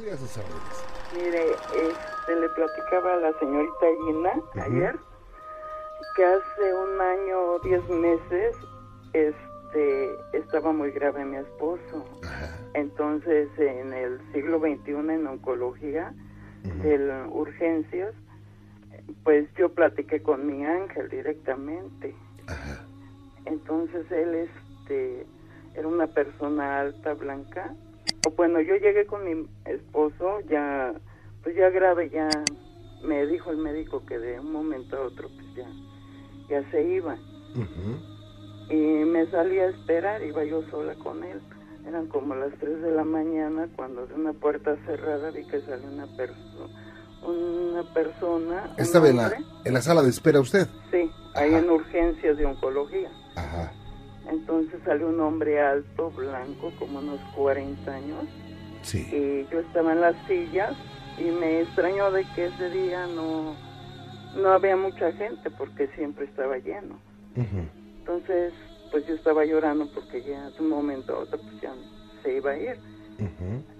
Estoy a sus órdenes. Mire, este, le platicaba a la señorita Gina ayer que hace un año o diez meses este, estaba muy grave mi esposo. Entonces, en el siglo XXI, en oncología, de urgencias, pues yo platiqué con mi ángel directamente. Entonces, él este, era una persona alta, blanca. Bueno, yo llegué con mi esposo ya, pues ya grave, ya me dijo el médico que de un momento a otro, pues ya, ya se iba y me salí a esperar, iba yo sola con él. Eran como las 3 de la mañana cuando de una puerta cerrada vi que salió una persona. Una persona. ¿Estaba en la, en la sala de espera usted? Sí, ahí en urgencias de oncología. Ajá. Entonces salió un hombre alto, blanco, como unos 40 años. Sí. Y yo estaba en las sillas y me extrañó de que ese día no, no había mucha gente porque siempre estaba lleno. Entonces, pues yo estaba llorando porque ya de un momento a otro pues ya se iba a ir.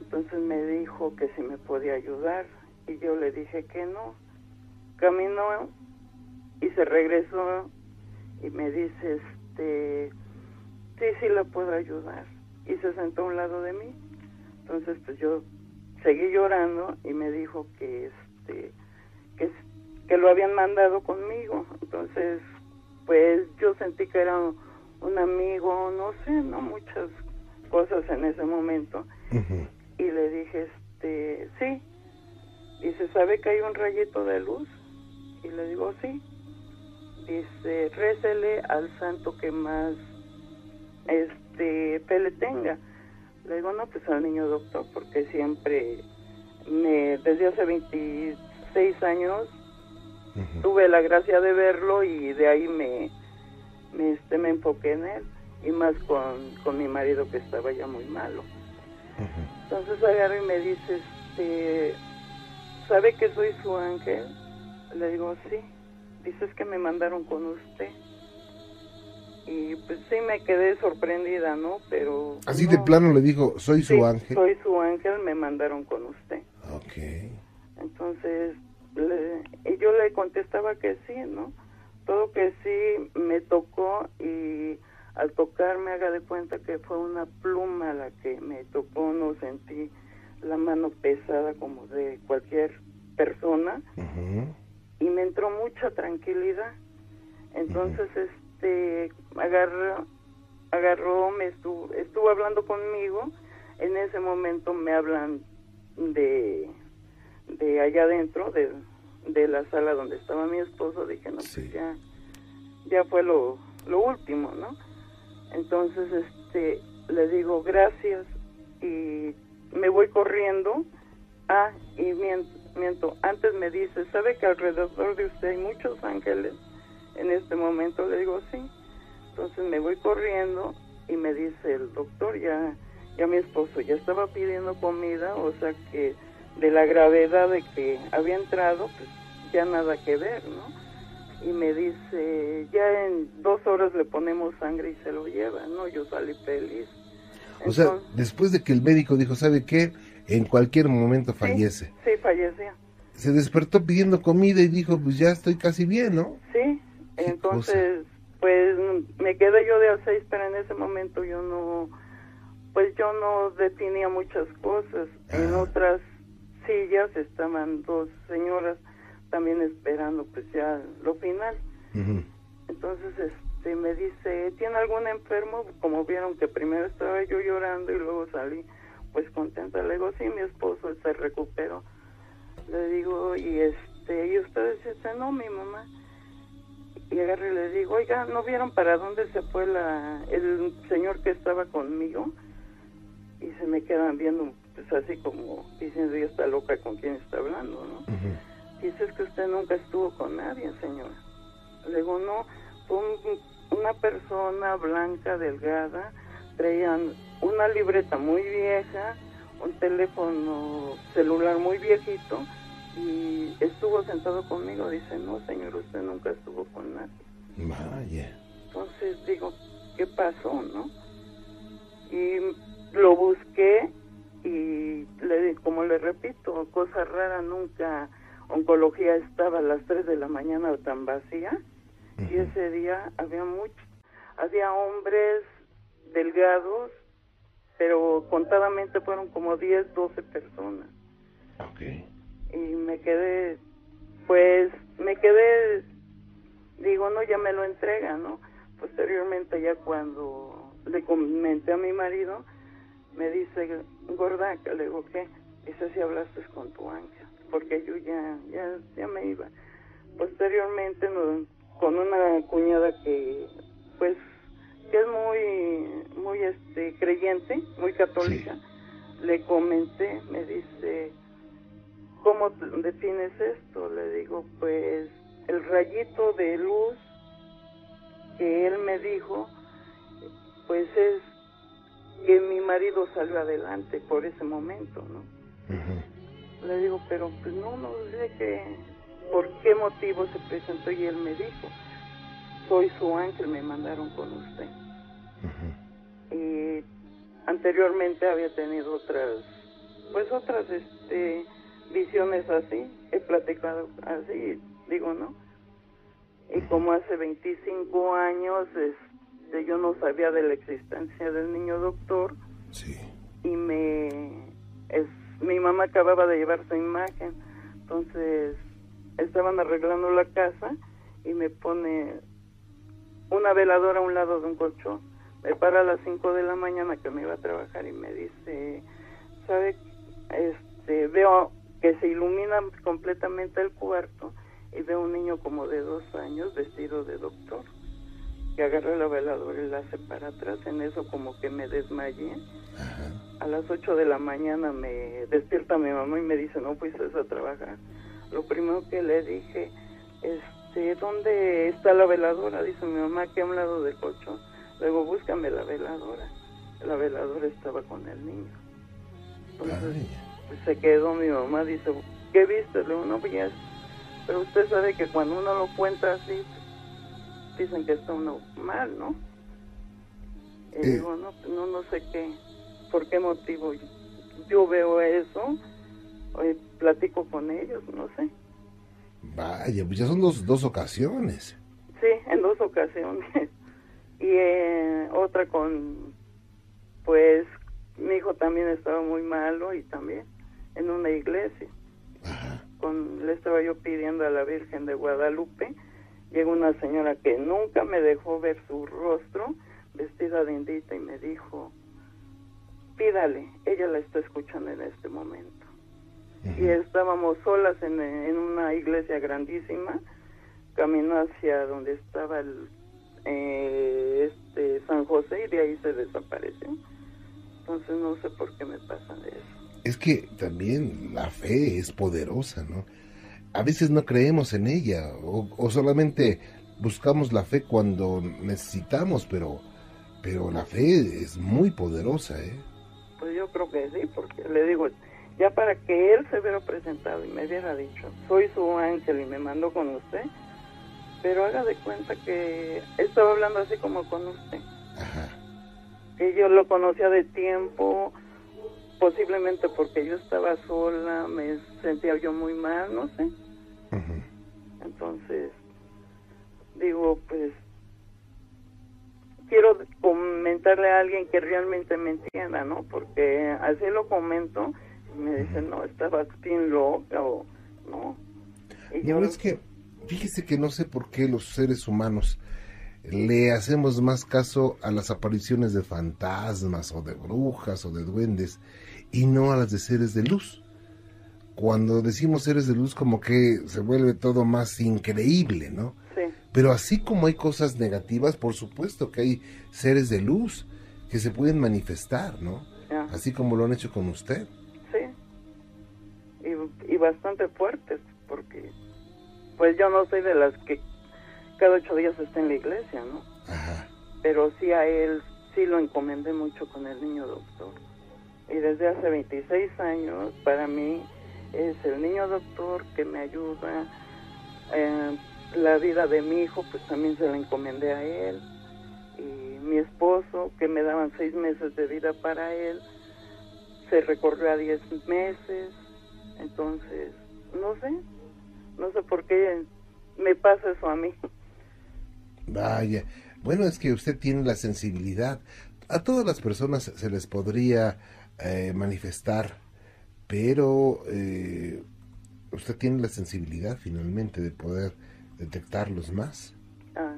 Entonces me dijo que si me podía ayudar y yo le dije que no. Caminó y se regresó y me dice, este, sí, sí la puedo ayudar. Y se sentó a un lado de mí. Entonces pues yo seguí llorando y me dijo que, este, que, que lo habían mandado conmigo. Entonces pues yo sentí que era un amigo, no sé, no muchas cosas en ese momento. Y le dije, este, sí. Dice, ¿sabe que hay un rayito de luz? Y le digo, sí. Dice, récele al santo que más este fe le tenga. Le digo, no, pues al niño doctor, porque siempre me, desde hace 26 años tuve la gracia de verlo y de ahí me, me, este, me enfoqué en él y más con, con mi marido que estaba ya muy malo. Entonces agarra y me dice, este, ¿sabe que soy su ángel? Le digo, sí. Dices que me mandaron con usted. Y pues sí me quedé sorprendida, ¿no? Pero... Así de plano le dijo, soy su ángel. Soy su ángel, me mandaron con usted. Ok. Entonces y yo le contestaba que sí, ¿no? Todo que sí me tocó y al tocarme haga de cuenta que fue una pluma la que me tocó, no sentí la mano pesada como de cualquier persona y me entró mucha tranquilidad. Entonces, este, agarró, agarró, me estuvo, estuvo hablando conmigo. En ese momento me hablan de de allá adentro de, de la sala donde estaba mi esposo, dije, no, pues ya, ya fue lo, lo último, ¿no? Entonces, este, le digo gracias y me voy corriendo. Ah, y miento, antes me dice, ¿sabe que alrededor de usted hay muchos ángeles? En este momento le digo, sí. Entonces me voy corriendo y me dice el doctor, ya, ya mi esposo ya estaba pidiendo comida, o sea que de la gravedad de que había entrado, pues ya nada que ver, ¿no? Y me dice, ya en dos horas le ponemos sangre y se lo lleva, ¿no? Yo salí feliz. o sea, después de que el médico dijo, ¿sabe qué? En cualquier momento fallece. Sí, fallecía. Se despertó pidiendo comida y dijo, pues ya estoy casi bien, ¿no? Sí, entonces, pues me quedé yo de a seis, pero en ese momento yo no, pues yo no definía muchas cosas. En otras sillas estaban dos señoras también esperando pues ya lo final. Entonces este me dice, ¿tiene algún enfermo? Como vieron que primero estaba yo llorando y luego salí pues contenta. Le digo, sí, mi esposo se recuperó. Le digo, y este, y ustedes dicen, no, mi mamá. Y agarré y le digo, oiga, ¿no vieron para dónde se fue la, el señor que estaba conmigo? Y se me quedan viendo pues así como diciendo, ella está loca con quién está hablando, ¿no? Dice, es que usted nunca estuvo con nadie, señora. Le digo, no, fue una persona blanca, delgada, traían una libreta muy vieja, un teléfono celular muy viejito y estuvo sentado conmigo. Dice, no, señor, usted nunca estuvo con nadie. Vaya. Entonces digo, ¿qué pasó, no? Y lo busqué y le, como le repito, cosa rara, nunca oncología estaba a las 3 de la mañana tan vacía y ese día había muchos, había hombres delgados, pero contadamente fueron como 10, 12 personas. Okay. Y me quedé, pues me quedé, digo, no, ya me lo entrega, ¿no? Posteriormente ya cuando le comenté a mi marido, me dice, gorda, le digo, ¿qué? Dice, si hablaste con tu ángel, porque yo ya, ya, ya me iba. Posteriormente, con una cuñada que, pues, que es muy, muy, este, creyente, muy católica, le comenté, me dice, ¿cómo defines esto? Le digo, pues, el rayito de luz que él me dijo, pues es que mi marido salió adelante por ese momento, ¿no? Le digo, pero pues no, no sé qué, por qué motivo se presentó y él me dijo, soy su ángel, me mandaron con usted. Y anteriormente había tenido otras, pues otras este, visiones así, he platicado así, digo, ¿no? Y como hace 25 años, este, yo no sabía de la existencia del niño doctor. Sí. Y me, es, mi mamá acababa de llevar su imagen, entonces estaban arreglando la casa y me pone una veladora a un lado de un colchón. Me para a las 5 de la mañana que me iba a trabajar y me dice, ¿sabe? Este, veo que se ilumina completamente el cuarto y veo un niño como de dos años vestido de doctor que agarra la veladora y la hace para atrás. En eso como que me desmayé. A las 8 de la mañana me despierta mi mamá y me dice no fuiste a trabajar lo primero que le dije este dónde está la veladora dice mi mamá que a un lado del colchón luego búscame la veladora la veladora estaba con el niño. Entonces se quedó mi mamá dice ¿qué viste? Le digo, no, pues ya pero usted sabe que cuando uno lo cuenta así, dicen que está uno mal, ¿no? Y digo, no, pues no, no sé qué, por qué motivo yo veo eso, hoy platico con ellos, no sé. Vaya, pues ya son dos, dos ocasiones. Sí, en dos ocasiones. y eh, otra con, pues, mi hijo también estaba muy malo y también en una iglesia. Ajá con, le estaba yo pidiendo a la Virgen de Guadalupe, llegó una señora que nunca me dejó ver su rostro, vestida de indita, y me dijo, pídale, ella la está escuchando en este momento. Y estábamos solas en, en, una iglesia grandísima, caminó hacia donde estaba el, eh, este San José y de ahí se desapareció. Entonces no sé por qué me pasa eso es que también la fe es poderosa, ¿no? A veces no creemos en ella o, solamente buscamos la fe cuando necesitamos, pero, pero la fe es muy poderosa, ¿eh? Pues yo creo que sí, porque le digo, ya para que él se hubiera presentado y me hubiera dicho, soy su ángel y me mandó con usted, pero haga de cuenta que estaba hablando así como con usted. Ajá. Que yo lo conocía de tiempo, posiblemente porque yo estaba sola, me sentía yo muy mal, no sé. Entonces, digo, pues, quiero comentarle a alguien que realmente me entienda, ¿no? Porque así lo comento y me dicen, no, estabas bien loca o no. Y yo... es que, fíjese que no sé por qué los seres humanos le hacemos más caso a las apariciones de fantasmas o de brujas o de duendes y no a las de seres de luz. Cuando decimos seres de luz como que se vuelve todo más increíble, ¿no? Sí. Pero así como hay cosas negativas, por supuesto que hay seres de luz que se pueden manifestar, ¿no? Así como lo han hecho con usted. Sí. Y, y bastante fuertes, porque pues yo no soy de las que cada ocho días está en la iglesia, ¿no? Ajá. Pero sí a él, sí lo encomendé mucho con el niño doctor y desde hace 26 años para mí es el niño doctor que me ayuda. Eh, la vida de mi hijo pues también se la encomendé a él y mi esposo que me daban seis meses de vida para él se recorrió a 10 meses, entonces, no sé, no sé por qué me pasa eso a mí. Vaya, bueno, es que usted tiene la sensibilidad. A todas las personas se les podría eh, manifestar, pero eh, usted tiene la sensibilidad finalmente de poder detectarlos más. Ah.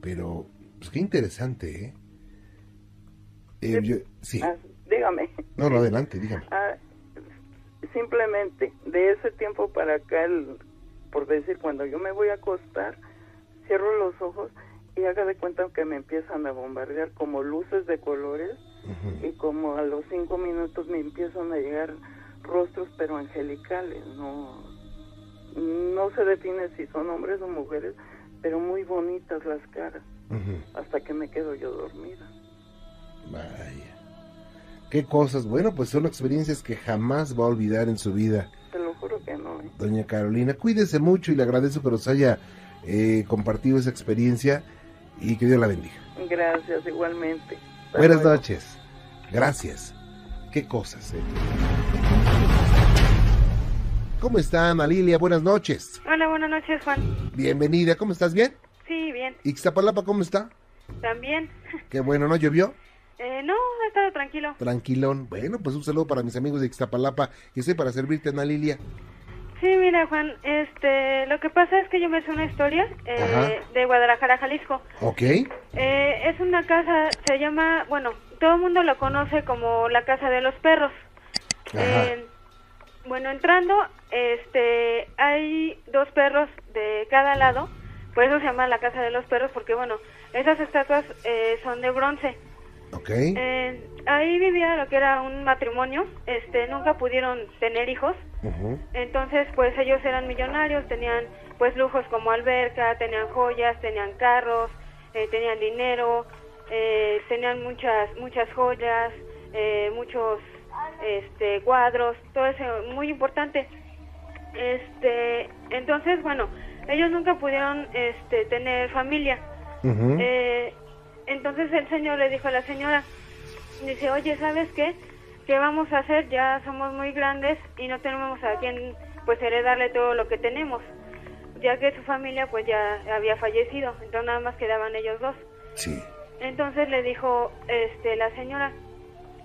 Pero, pues qué interesante, ¿eh? eh sí. Ah, dígame. No, no, adelante, dígame. Ah, simplemente, de ese tiempo para acá, por decir, cuando yo me voy a acostar, cierro los ojos y haga de cuenta que me empiezan a bombardear como luces de colores y como a los cinco minutos me empiezan a llegar rostros pero angelicales, no, no se define si son hombres o mujeres, pero muy bonitas las caras, hasta que me quedo yo dormida. Vaya. Qué cosas. Bueno, pues son experiencias que jamás va a olvidar en su vida. Te lo juro que no. ¿eh? Doña Carolina, cuídese mucho y le agradezco que nos haya eh, compartido esa experiencia y que Dios la bendiga. Gracias, igualmente. Buenas noches. Gracias. Qué cosas, ¿eh? ¿Cómo está Ana Lilia? Buenas noches. Hola, buenas noches, Juan. Bienvenida, ¿cómo estás? ¿Bien? Sí, bien. ¿Y Ixtapalapa cómo está? También. Qué bueno, ¿no llovió? Eh, no, ha estado tranquilo. Tranquilón. Bueno, pues un saludo para mis amigos de Ixtapalapa y estoy para servirte, Ana Lilia. Sí, mira, Juan, este, lo que pasa es que yo me hice una historia eh, de Guadalajara, Jalisco. Ok. Eh, es una casa, se llama, bueno, todo el mundo lo conoce como la Casa de los Perros. Eh, bueno, entrando, este, hay dos perros de cada lado, por eso se llama la Casa de los Perros, porque, bueno, esas estatuas son de bronce. Ok. ahí vivía lo que era un matrimonio, este, nunca pudieron tener hijos entonces, pues ellos eran millonarios, tenían pues lujos como alberca, tenían joyas, tenían carros, eh, tenían dinero, eh, tenían muchas muchas joyas, eh, muchos este cuadros, todo eso muy importante. Este, entonces, bueno, ellos nunca pudieron este tener familia. entonces el señor le dijo a la señora, dice, oye, ¿sabes qué? ¿Qué vamos a hacer? Ya somos muy grandes y no tenemos a quien pues heredarle todo lo que tenemos, ya que su familia pues ya había fallecido, entonces nada más quedaban ellos dos. Sí. Entonces le dijo este la señora,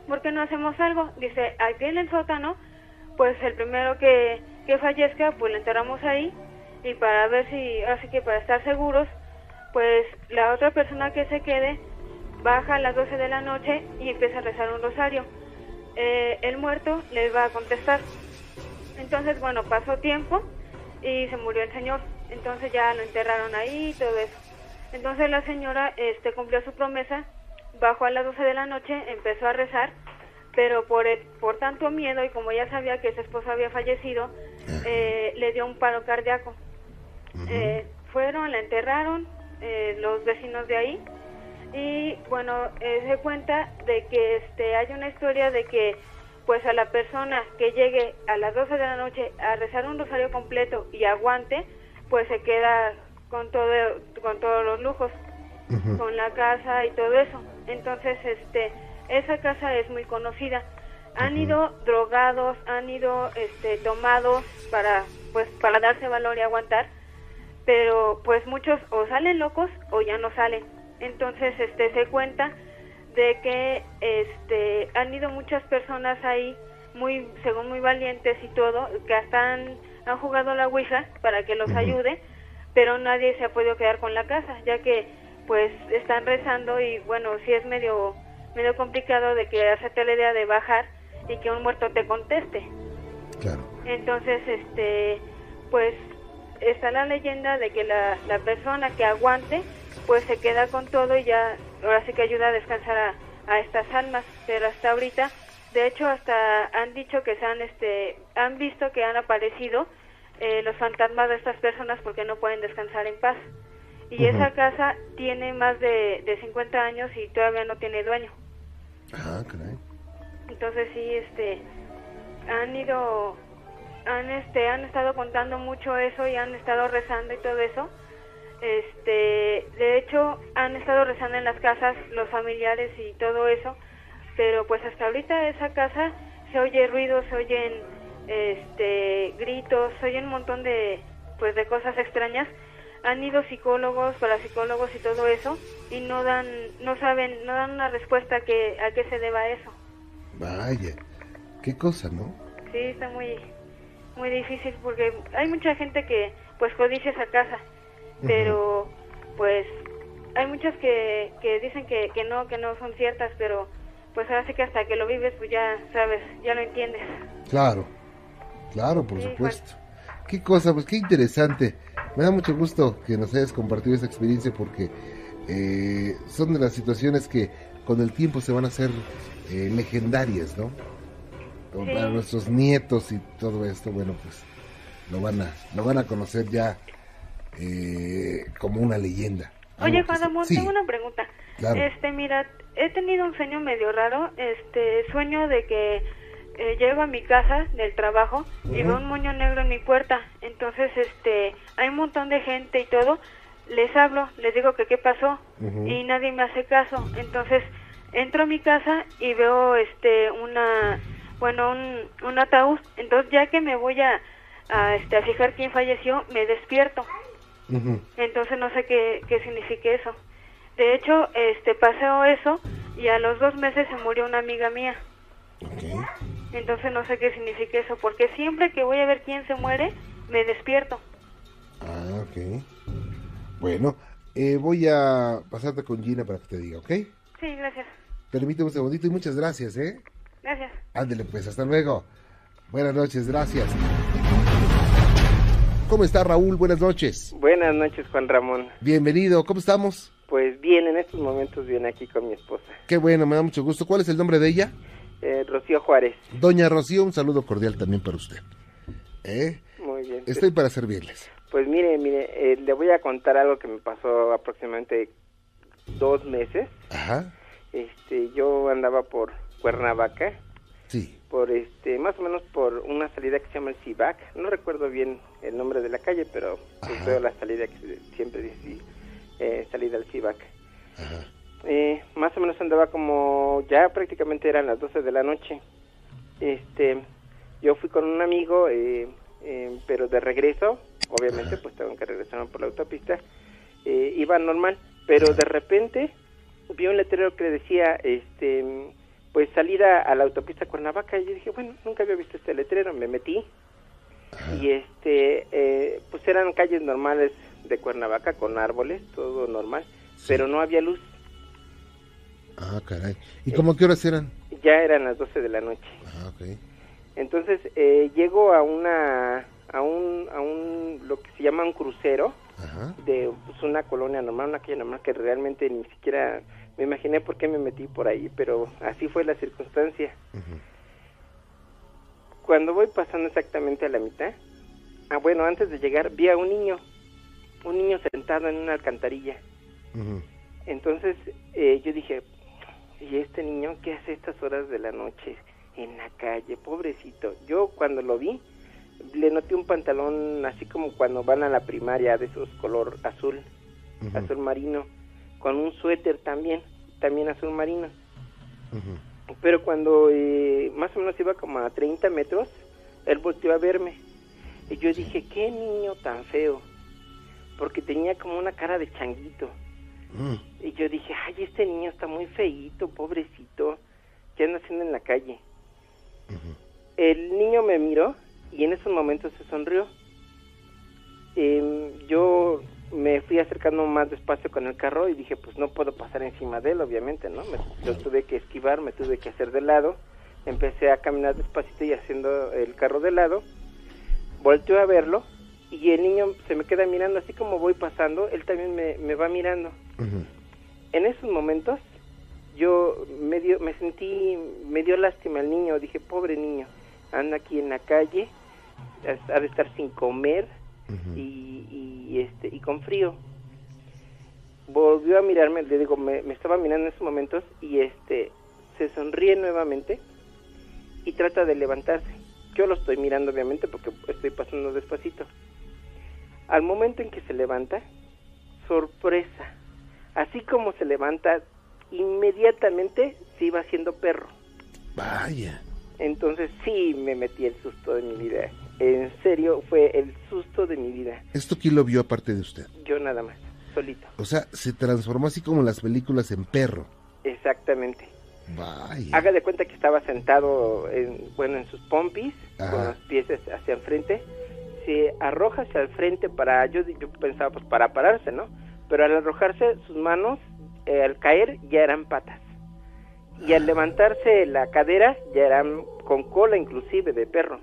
¿por qué no hacemos algo? Dice, aquí en el sótano, pues el primero que, que fallezca, pues lo enterramos ahí y para ver si, así que para estar seguros, pues la otra persona que se quede baja a las 12 de la noche y empieza a rezar un rosario eh, el muerto le va a contestar. Entonces, bueno, pasó tiempo y se murió el señor. Entonces ya lo enterraron ahí y todo eso. Entonces la señora este, cumplió su promesa, bajó a las 12 de la noche, empezó a rezar, pero por, por tanto miedo y como ya sabía que su esposo había fallecido, eh, le dio un paro cardíaco. Eh, fueron, la enterraron los vecinos de ahí y bueno, eh, se cuenta de que este hay una historia de que pues a la persona que llegue a las 12 de la noche a rezar un rosario completo y aguante, pues se queda con todo con todos los lujos, con la casa y todo eso. Entonces, este esa casa es muy conocida. Han ido drogados, han ido este tomados para pues para darse valor y aguantar, pero pues muchos o salen locos o ya no salen entonces este se cuenta de que este han ido muchas personas ahí muy según muy valientes y todo que hasta han, jugado la ouija para que los ayude pero nadie se ha podido quedar con la casa ya que pues están rezando y bueno sí es medio medio complicado de que hacerte la idea de bajar y que un muerto te conteste. Claro. Entonces este pues está la leyenda de que la, la persona que aguante pues se queda con todo y ya ahora sí que ayuda a descansar a, estas almas, pero hasta ahorita, de hecho hasta han dicho que se han, este, han visto que han aparecido eh, los fantasmas de estas personas porque no pueden descansar en paz. Y esa casa tiene más de, de 50 años y todavía no tiene dueño. Ah, caray. Entonces sí, este, han ido, han, este, han estado contando mucho eso y han estado rezando y todo eso este, de hecho, han estado rezando en las casas los familiares y todo eso, pero pues hasta ahorita esa casa se oye ruido, se oyen este gritos, se oyen un montón de pues de cosas extrañas. Han ido psicólogos, parapsicólogos y todo eso y no dan no saben, no dan una respuesta a que a qué se deba eso. Vaya, qué cosa, ¿no? Sí, está muy muy difícil porque hay mucha gente que pues codicia esa casa, pero pues hay muchas que, que dicen que, que no, que no son ciertas, pero pues ahora sí que hasta que lo vives pues ya sabes, ya lo entiendes. Claro, claro, por supuesto. Qué cosa, pues qué interesante. Me da mucho gusto que nos hayas compartido esa experiencia porque eh, son de las situaciones que con el tiempo se van a hacer eh, legendarias, ¿no? Para nuestros nietos y todo esto, bueno, pues lo van a, lo van a conocer ya eh, como una leyenda. Oye, Juan Ramón, tengo una pregunta. Este, mira, he tenido un sueño medio raro, este, sueño de que eh, llego a mi casa del trabajo y veo un moño negro en mi puerta. Entonces, este, hay un montón de gente y todo. Les hablo, les digo que qué pasó y nadie me hace caso. Entonces, entro a mi casa y veo, este, una, bueno, un, un ataúd. Entonces, ya que me voy a, a, este, a fijar quién falleció, me despierto. Entonces no sé qué, qué significa eso. De hecho, este pasó eso y a los dos meses se murió una amiga mía. Entonces no sé qué significa eso, porque siempre que voy a ver quién se muere, me despierto. Ah, ok. Bueno, eh, voy a pasarte con Gina para que te diga, ¿ok? Sí, gracias. Permíteme un segundito y muchas gracias, ¿eh? Gracias. Ándele pues, hasta luego. Buenas noches, gracias. ¿Cómo está Raúl? Buenas noches. Buenas noches, Juan Ramón. Bienvenido, ¿cómo estamos? Pues bien, en estos momentos viene aquí con mi esposa. Qué bueno, me da mucho gusto. ¿Cuál es el nombre de ella? Eh, Rocío Juárez. Doña Rocío, un saludo cordial también para usted. ¿Eh? Muy bien. Estoy para servirles. Pues mire, mire, eh, le voy a contar algo que me pasó aproximadamente dos meses. Ajá. Este, yo andaba por Cuernavaca Sí. Por este, más o menos por una salida que se llama el CIVAC. No recuerdo bien el nombre de la calle, pero pues veo la salida que siempre dice eh, salida al CIVAC. Eh, más o menos andaba como, ya prácticamente eran las 12 de la noche. Este, yo fui con un amigo, eh, eh pero de regreso, obviamente, pues tengo que regresar por la autopista. Eh, iba normal, pero de repente vi un letrero que decía, este pues salir a, la autopista Cuernavaca y yo dije, bueno, nunca había visto este letrero, me metí y este, eh, pues eran calles normales de Cuernavaca con árboles, todo normal, pero no había luz. Ah, caray. ¿Y cómo qué horas eran? Ya eran las 12 de la noche. Ah, ok. Entonces eh, llego a una, a un, a un, lo que se llama un crucero de pues, una colonia normal, una calle normal que realmente ni siquiera me imaginé por qué me metí por ahí, pero así fue la circunstancia. Cuando voy pasando exactamente a la mitad, ah, bueno, antes de llegar, vi a un niño, un niño sentado en una alcantarilla. Entonces eh, yo dije, ¿y este niño qué hace estas horas de la noche en la calle? Pobrecito. Yo cuando lo vi, le noté un pantalón así como cuando van a la primaria de esos color azul, azul marino con un suéter también, también azul marino. Pero cuando eh, más o menos iba como a 30 metros, él volteó a verme. Y yo dije, qué niño tan feo. Porque tenía como una cara de changuito. Mm. Y yo dije, ay, este niño está muy feíto, pobrecito. ¿Qué anda haciendo en la calle? El niño me miró y en esos momentos se sonrió. Eh, yo me fui acercando más despacio con el carro y dije, pues no puedo pasar encima de él, obviamente, ¿no? Me, lo tuve que esquivar, me tuve que hacer de lado. Empecé a caminar despacito y haciendo el carro de lado. Volteo a verlo y el niño se me queda mirando, así como voy pasando, él también me, me va mirando. En esos momentos yo me, me sentí, me dio lástima al niño, dije, pobre niño, anda aquí en la calle, ha de estar sin comer, y, este y con frío. Volvió a mirarme le digo me, estaba mirando en esos momentos y este se sonríe nuevamente y trata de levantarse. Yo lo estoy mirando obviamente porque estoy pasando despacito. Al momento en que se levanta sorpresa. Así como se levanta inmediatamente se iba haciendo perro. Vaya. Entonces sí me metí el susto de mi vida. En serio, fue el susto de mi vida. ¿Esto quién lo vio aparte de usted? Yo nada más, solito. O sea, se transformó así como en las películas en perro. Exactamente. Haga de cuenta que estaba sentado en, bueno, en sus pompis, con los pies hacia enfrente. Se arroja hacia el frente para, yo, yo pensaba, pues para pararse, ¿no? Pero al arrojarse sus manos, eh, al caer, ya eran patas. Y al levantarse la cadera, ya eran con cola inclusive de perro.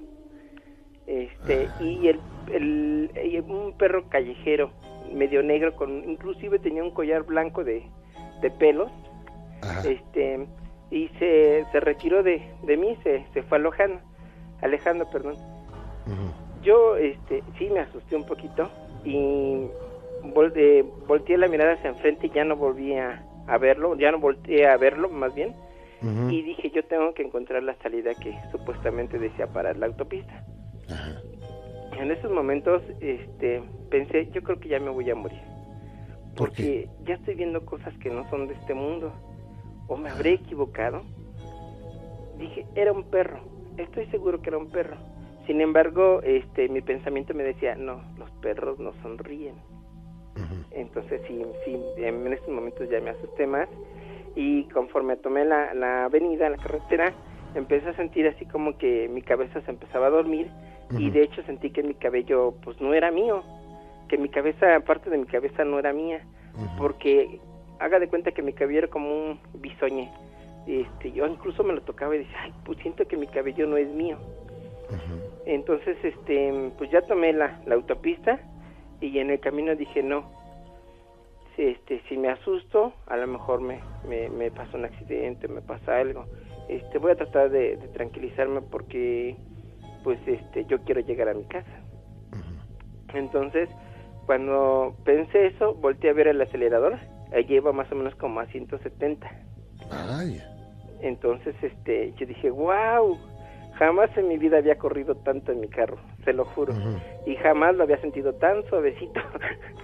Este, y el, el, un perro callejero, medio negro, con inclusive tenía un collar blanco de, de pelos. Este, y se, se retiró de, de mí, se, se fue alojando, alejando, perdón. Yo este, sí me asusté un poquito y eh, volteé la mirada hacia enfrente y ya no volví a, verlo, ya no volteé a verlo más bien. Y dije, yo tengo que encontrar la salida que supuestamente decía para la autopista. En esos momentos este, pensé, yo creo que ya me voy a morir. porque ya estoy viendo cosas que no son de este mundo o me habré equivocado. Dije, era un perro, estoy seguro que era un perro. Sin embargo, este, mi pensamiento me decía, no, los perros no sonríen. Entonces, sí, sí, en estos momentos ya me asusté más. Y conforme tomé la, la avenida, la carretera, empecé a sentir así como que mi cabeza se empezaba a dormir. Y de hecho sentí que mi cabello, pues no era mío. Que mi cabeza, parte de mi cabeza no era mía. Porque haga de cuenta que mi cabello era como un bisoñe. Este, yo incluso me lo tocaba y decía, ay, pues siento que mi cabello no es mío. Entonces, este, pues ya tomé la, la, autopista y en el camino dije, no, si, este, si me asusto, a lo mejor me, me, me pasa un accidente, me pasa algo. Este, voy a tratar de, tranquilizarme porque, pues, este, yo quiero llegar a mi casa. Entonces, cuando pensé eso, volteé a ver el acelerador lleva más o menos como a 170. Entonces, este, yo dije, wow, jamás en mi vida había corrido tanto en mi carro, se lo juro. Y jamás lo había sentido tan suavecito.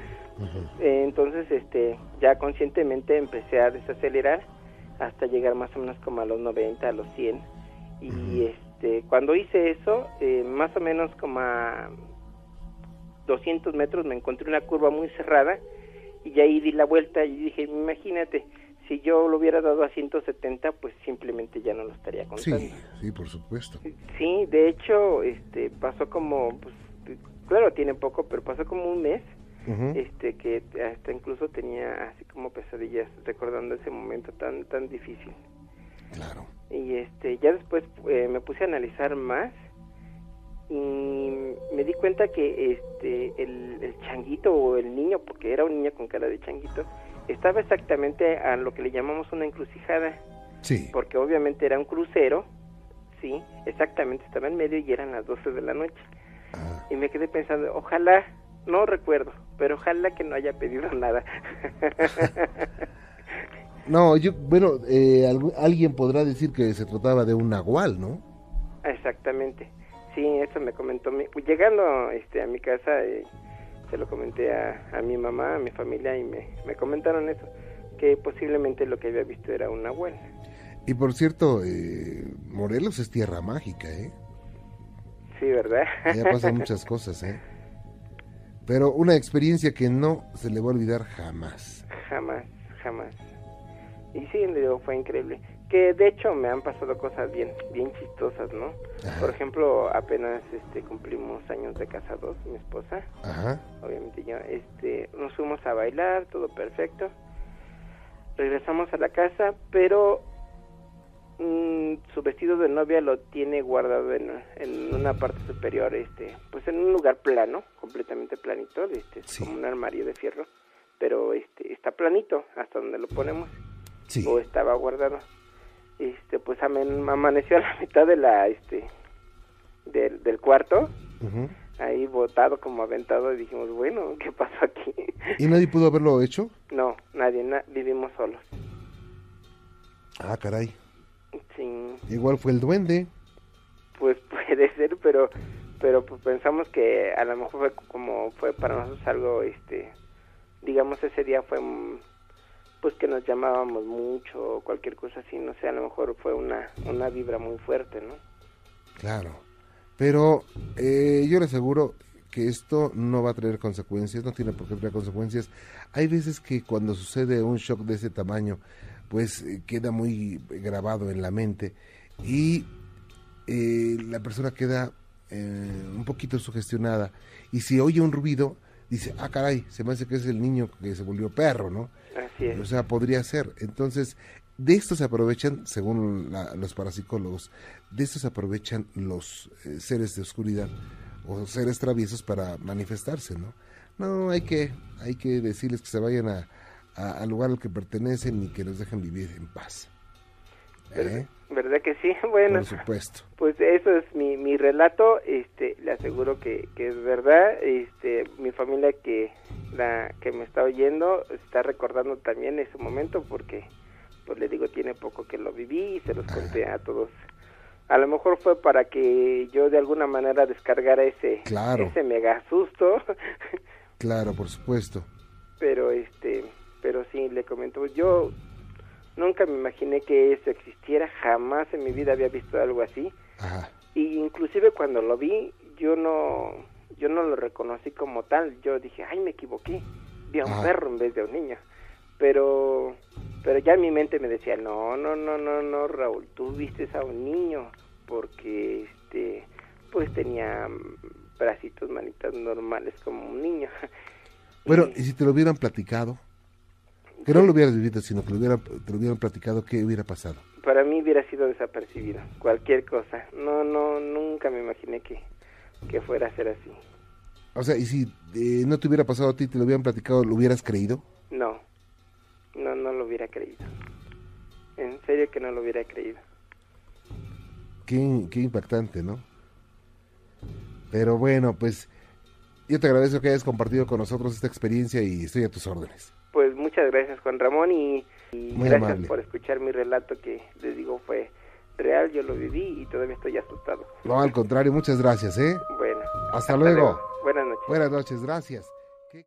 entonces, este, ya conscientemente empecé a desacelerar hasta llegar más o menos como a los 90, a los 100. Y este, cuando hice eso, eh, más o menos como a 200 metros me encontré una curva muy cerrada y ahí di la vuelta y dije, imagínate, si yo lo hubiera dado a 170, pues simplemente ya no lo estaría contando. Sí, sí, por supuesto. Sí, de hecho, este, pasó como, pues, claro, tiene poco, pero pasó como un mes, este, que hasta incluso tenía así como pesadillas recordando ese momento tan, tan difícil. Claro. Y este, ya después eh, me puse a analizar más y me di cuenta que este el, changuito o el niño porque era un niño con cara de changuito estaba exactamente a lo que le llamamos una encrucijada. Sí. Porque obviamente era un crucero sí exactamente estaba en medio y eran las 12 de la noche. Ah. y me quedé pensando ojalá no recuerdo pero ojalá que no haya pedido nada no yo bueno eh, alguien podrá decir que se trataba de un nahual no exactamente sí, eso me comentó. Mi, llegando este, a mi casa, eh, se lo comenté a, a, mi mamá, a mi familia, y me, me comentaron eso, que posiblemente lo que había visto era una abuela. Y por cierto, eh, Morelos es tierra mágica, ¿eh? Sí, ¿verdad? Ya pasan muchas cosas, ¿eh? Pero una experiencia que no se le va a olvidar jamás. Jamás, jamás. Y sí, fue increíble. Que de hecho me han pasado cosas bien bien chistosas no por ejemplo apenas este cumplimos años de casados mi esposa. Obviamente yo este nos fuimos a bailar todo perfecto. Regresamos a la casa pero mm, su vestido de novia lo tiene guardado en, en, una parte superior este pues en un lugar plano completamente planito este como un armario de fierro pero este está planito hasta donde lo ponemos o estaba guardado. Este pues amaneció a la mitad de la este del, del cuarto. Ahí botado como aventado y dijimos bueno qué pasó aquí y nadie pudo haberlo hecho no nadie vivimos solos. Ah caray. Sí. Igual fue el duende. Pues puede ser pero pero pues pensamos que a lo mejor fue como fue para nosotros algo este digamos ese día fue pues que nos llamábamos mucho o cualquier cosa así, no sé, a lo mejor fue una, una vibra muy fuerte, ¿no? Claro. Pero eh, yo le aseguro que esto no va a traer consecuencias, no tiene por qué traer consecuencias. Hay veces que cuando sucede un shock de ese tamaño, pues eh, queda muy grabado en la mente y eh, la persona queda un poquito sugestionada. Y si oye un ruido, dice, ah, caray, se me hace que es el niño que se volvió perro, ¿no? Así es. O sea, podría ser. Entonces, de esto se aprovechan, según los parapsicólogos, de esto se aprovechan los eh, seres de oscuridad o seres traviesos para manifestarse, ¿no? No, hay que, hay que decirles que se vayan a, al lugar al que pertenecen y que los dejen vivir en paz. ¿Eh? ¿Verdad que sí? Bueno, por supuesto. Pues eso es mi, mi relato, este, le aseguro que, que es verdad, este, mi familia que la que me está oyendo está recordando también ese momento porque pues le digo, tiene poco que lo viví y se los conté a todos. A lo mejor fue para que yo de alguna manera descargara ese, ese mega susto. claro, por supuesto. Pero este, pero sí, le comento, yo nunca me imaginé que eso existiera, jamás en mi vida había visto algo así. Ajá. Y inclusive cuando lo vi, yo no, yo no lo reconocí como tal. Yo dije, ay, me equivoqué, vi a un perro en vez de a un niño. Pero pero ya mi mente me decía, no, no, no, no, no, Raúl, tú viste a un niño porque, este, pues tenía bracitos, manitas normales como un niño. Bueno, y, si te lo hubieran platicado, que no lo hubieras vivido, sino que lo hubieran, te lo hubieran platicado, ¿qué hubiera pasado? Para mí hubiera sido desapercibido, cualquier cosa. No, no, nunca me imaginé que, que fuera a ser así. O sea, y si eh, no te hubiera pasado a ti, te lo hubieran platicado, ¿lo hubieras creído? No, no, no lo hubiera creído. En serio que no lo hubiera creído. Qué, qué impactante, ¿no? Pero bueno, pues yo te agradezco que hayas compartido con nosotros esta experiencia y estoy a tus órdenes. Muchas gracias Juan Ramón y, gracias por escuchar mi relato que les digo fue real, yo lo viví y todavía estoy asustado. No, al contrario, muchas gracias, ¿eh? Bueno. Hasta, luego. Buenas noches. Buenas noches, gracias.